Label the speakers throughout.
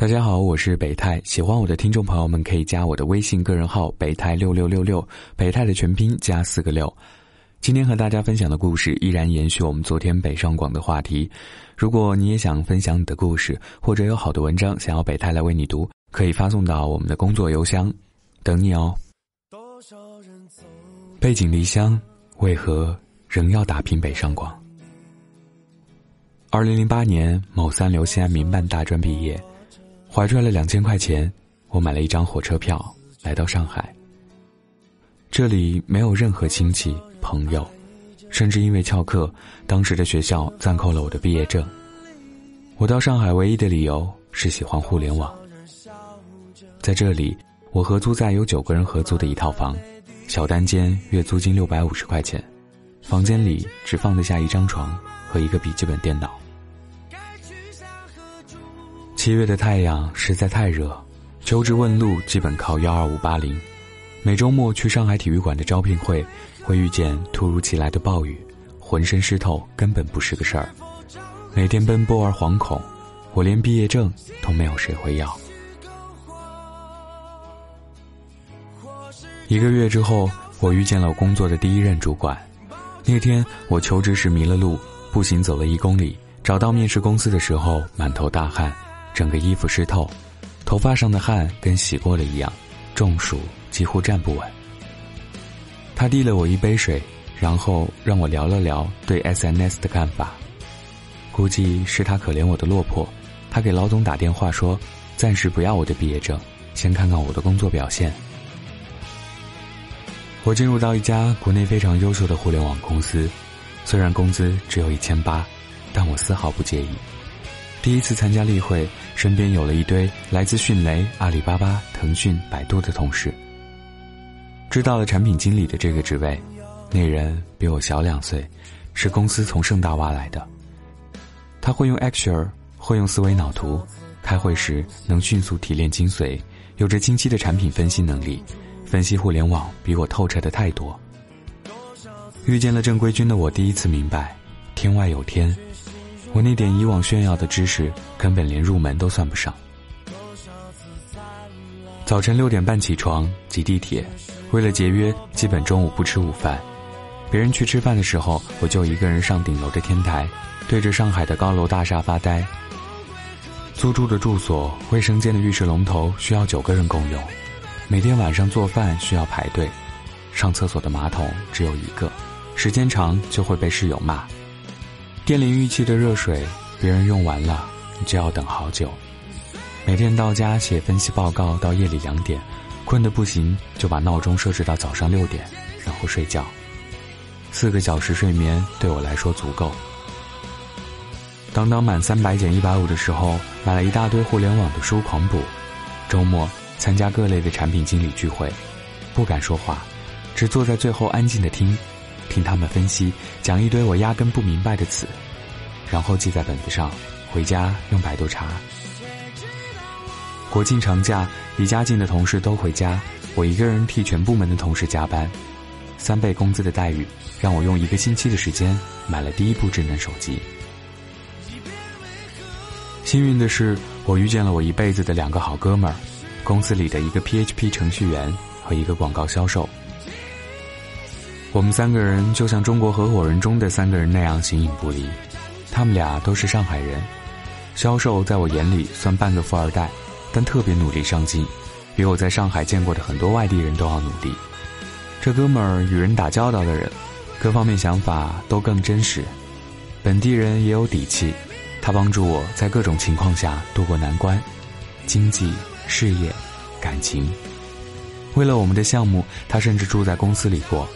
Speaker 1: 大家好，我是北泰。喜欢我的听众朋友们可以加我的微信个人号“北泰六六六六”，北泰的全拼加四个六。今天和大家分享的故事依然延续我们昨天北上广的话题。如果你也想分享你的故事，或者有好的文章想要北泰来为你读，可以发送到我们的工作邮箱，等你哦。背井离乡，为何仍要打拼北上广？二零零八年，某三流西安民办大专毕业。怀揣了两千块钱，我买了一张火车票，来到上海。这里没有任何亲戚朋友，甚至因为翘课，当时的学校暂扣了我的毕业证。我到上海唯一的理由是喜欢互联网。在这里，我合租在有九个人合租的一套房，小单间，月租金六百五十块钱，房间里只放得下一张床和一个笔记本电脑。七月的太阳实在太热，求职问路基本靠幺二五八零。每周末去上海体育馆的招聘会，会遇见突如其来的暴雨，浑身湿透根本不是个事儿。每天奔波而惶恐，我连毕业证都没有谁会要。一个月之后，我遇见了我工作的第一任主管。那天我求职时迷了路，步行走了一公里，找到面试公司的时候满头大汗。整个衣服湿透，头发上的汗跟洗过了一样，中暑几乎站不稳。他递了我一杯水，然后让我聊了聊对 SNS 的看法。估计是他可怜我的落魄，他给老总打电话说，暂时不要我的毕业证，先看看我的工作表现。我进入到一家国内非常优秀的互联网公司，虽然工资只有一千八，但我丝毫不介意。第一次参加例会，身边有了一堆来自迅雷、阿里巴巴、腾讯、百度的同事。知道了产品经理的这个职位，那人比我小两岁，是公司从盛大挖来的。他会用 Excel，会用思维脑图，开会时能迅速提炼精髓，有着清晰的产品分析能力，分析互联网比我透彻的太多。遇见了正规军的我，第一次明白，天外有天。我那点以往炫耀的知识，根本连入门都算不上。早晨六点半起床挤地铁，为了节约，基本中午不吃午饭。别人去吃饭的时候，我就一个人上顶楼的天台，对着上海的高楼大厦发呆。租住的住所，卫生间的浴室龙头需要九个人共用，每天晚上做饭需要排队，上厕所的马桶只有一个，时间长就会被室友骂。电淋浴器的热水，别人用完了，你就要等好久。每天到家写分析报告到夜里两点，困得不行，就把闹钟设置到早上六点，然后睡觉。四个小时睡眠对我来说足够。当当满三百减一百五的时候，买了一大堆互联网的书狂补。周末参加各类的产品经理聚会，不敢说话，只坐在最后安静的听。听他们分析，讲一堆我压根不明白的词，然后记在本子上，回家用百度查。国庆长假，离家近的同事都回家，我一个人替全部门的同事加班，三倍工资的待遇，让我用一个星期的时间买了第一部智能手机。幸运的是，我遇见了我一辈子的两个好哥们儿，公司里的一个 PHP 程序员和一个广告销售。我们三个人就像中国合伙人中的三个人那样形影不离，他们俩都是上海人，销售在我眼里算半个富二代，但特别努力上进，比我在上海见过的很多外地人都要努力。这哥们儿与人打交道的人，各方面想法都更真实，本地人也有底气，他帮助我在各种情况下度过难关，经济、事业、感情。为了我们的项目，他甚至住在公司里过。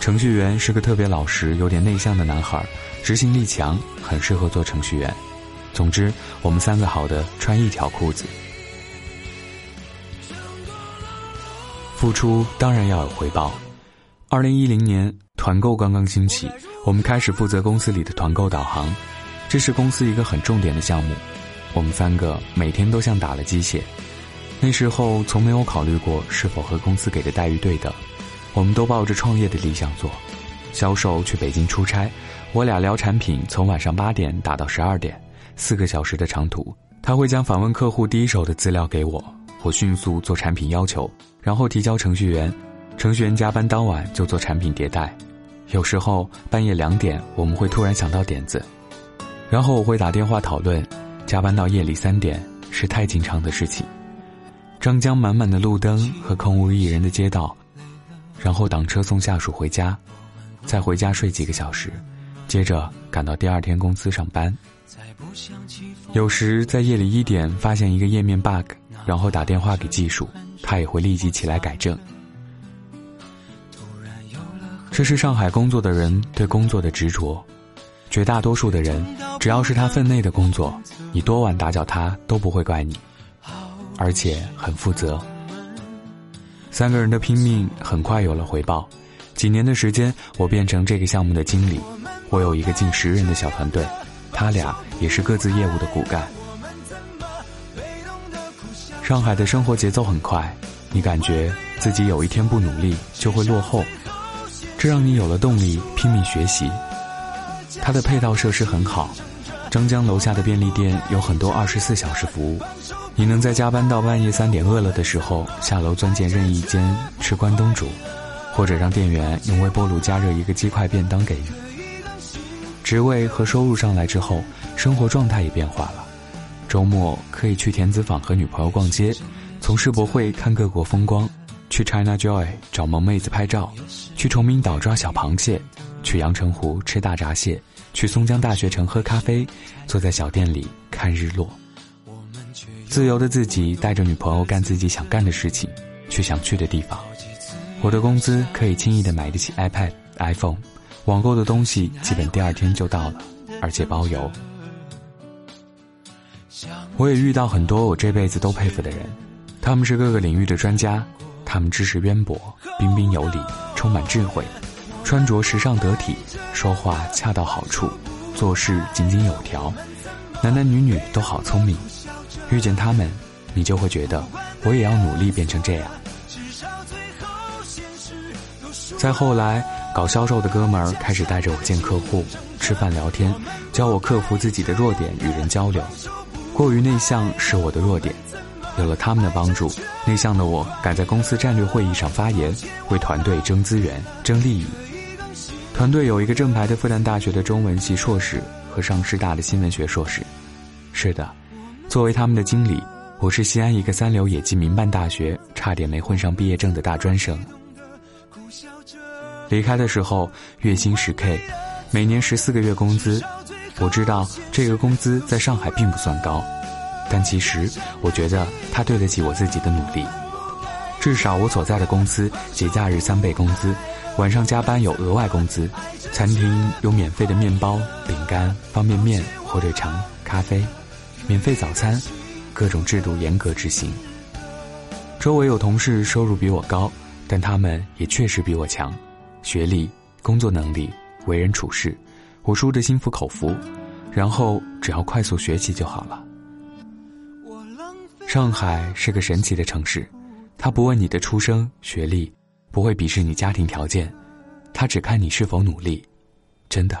Speaker 1: 程序员是个特别老实、有点内向的男孩，执行力强，很适合做程序员。总之，我们三个好的穿一条裤子。付出当然要有回报。二零一零年，团购刚刚兴起，我们开始负责公司里的团购导航，这是公司一个很重点的项目。我们三个每天都像打了鸡血。那时候从没有考虑过是否和公司给的待遇对等。我们都抱着创业的理想做，销售去北京出差，我俩聊产品，从晚上八点打到十二点，四个小时的长途，他会将访问客户第一手的资料给我，我迅速做产品要求，然后提交程序员。程序员加班当晚就做产品迭代，有时候半夜两点我们会突然想到点子，然后我会打电话讨论，加班到夜里三点是太经常的事情。张江满满的路灯和空无一人的街道，然后挡车送下属回家，再回家睡几个小时，接着赶到第二天公司上班。有时在夜里一点发现一个页面 bug，然后打电话给技术，他也会立即起来改正。这是上海工作的人对工作的执着，绝大多数的人，只要是他分内的工作，你多晚打搅他都不会怪你，而且很负责。三个人的拼命很快有了回报，几年的时间，我变成这个项目的经理，我有一个近十人的小团队，他俩也是各自业务的骨干。上海的生活节奏很快，你感觉自己有一天不努力就会落后。这让你有了动力拼命学习。它的配套设施很好，张江楼下的便利店有很多二十四小时服务，你能在加班到半夜三点饿了的时候下楼钻进任意间吃关东煮，或者让店员用微波炉加热一个鸡块便当给你。职位和收入上来之后，生活状态也变化了，周末可以去田子坊和女朋友逛街，从世博会看各国风光。去 China Joy 找萌妹子拍照，去崇明岛抓小螃蟹，去阳澄湖吃大闸蟹，去松江大学城喝咖啡，坐在小店里看日落。自由的自己带着女朋友干自己想干的事情，去想去的地方。我的工资可以轻易的买得起 iPad、iPhone，网购的东西基本第二天就到了，而且包邮。我也遇到很多我这辈子都佩服的人，他们是各个领域的专家。他们知识渊博，彬彬有礼，充满智慧，穿着时尚得体，说话恰到好处，做事井井有条，男男女女都好聪明。遇见他们，你就会觉得我也要努力变成这样。再后来，搞销售的哥们儿开始带着我见客户、吃饭聊天，教我克服自己的弱点，与人交流。过于内向是我的弱点。有了他们的帮助，内向的我敢在公司战略会议上发言，为团队争资源、争利益。团队有一个正牌的复旦大学的中文系硕士和上师大的新闻学硕士。是的，作为他们的经理，我是西安一个三流野鸡民办大学差点没混上毕业证的大专生。离开的时候，月薪十 K，每年十四个月工资。我知道这个工资在上海并不算高。但其实，我觉得他对得起我自己的努力。至少我所在的公司节假日三倍工资，晚上加班有额外工资，餐厅有免费的面包、饼干、方便面、火腿肠、咖啡，免费早餐，各种制度严格执行。周围有同事收入比我高，但他们也确实比我强，学历、工作能力、为人处事，我输得心服口服。然后只要快速学习就好了。上海是个神奇的城市，他不问你的出生、学历，不会鄙视你家庭条件，他只看你是否努力，真的。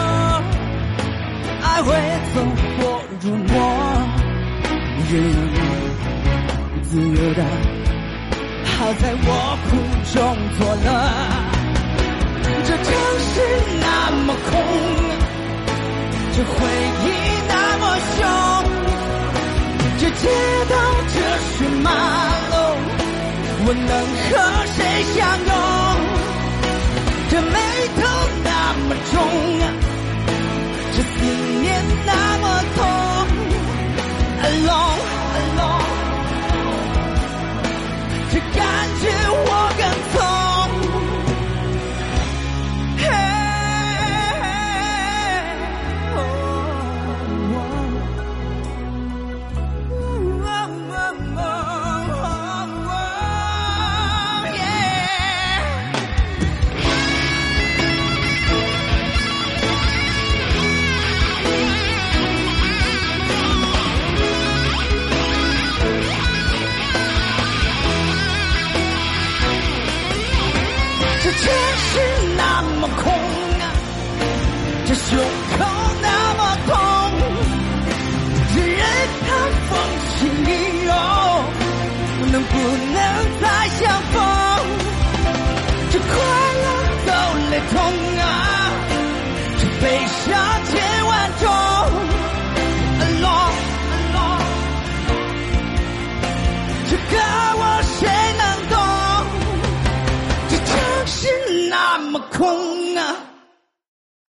Speaker 2: 会走火入魔，人自由的，好在我苦中作乐。这城市那么空，这回忆那么凶，这街道这是马路，我能和谁相拥？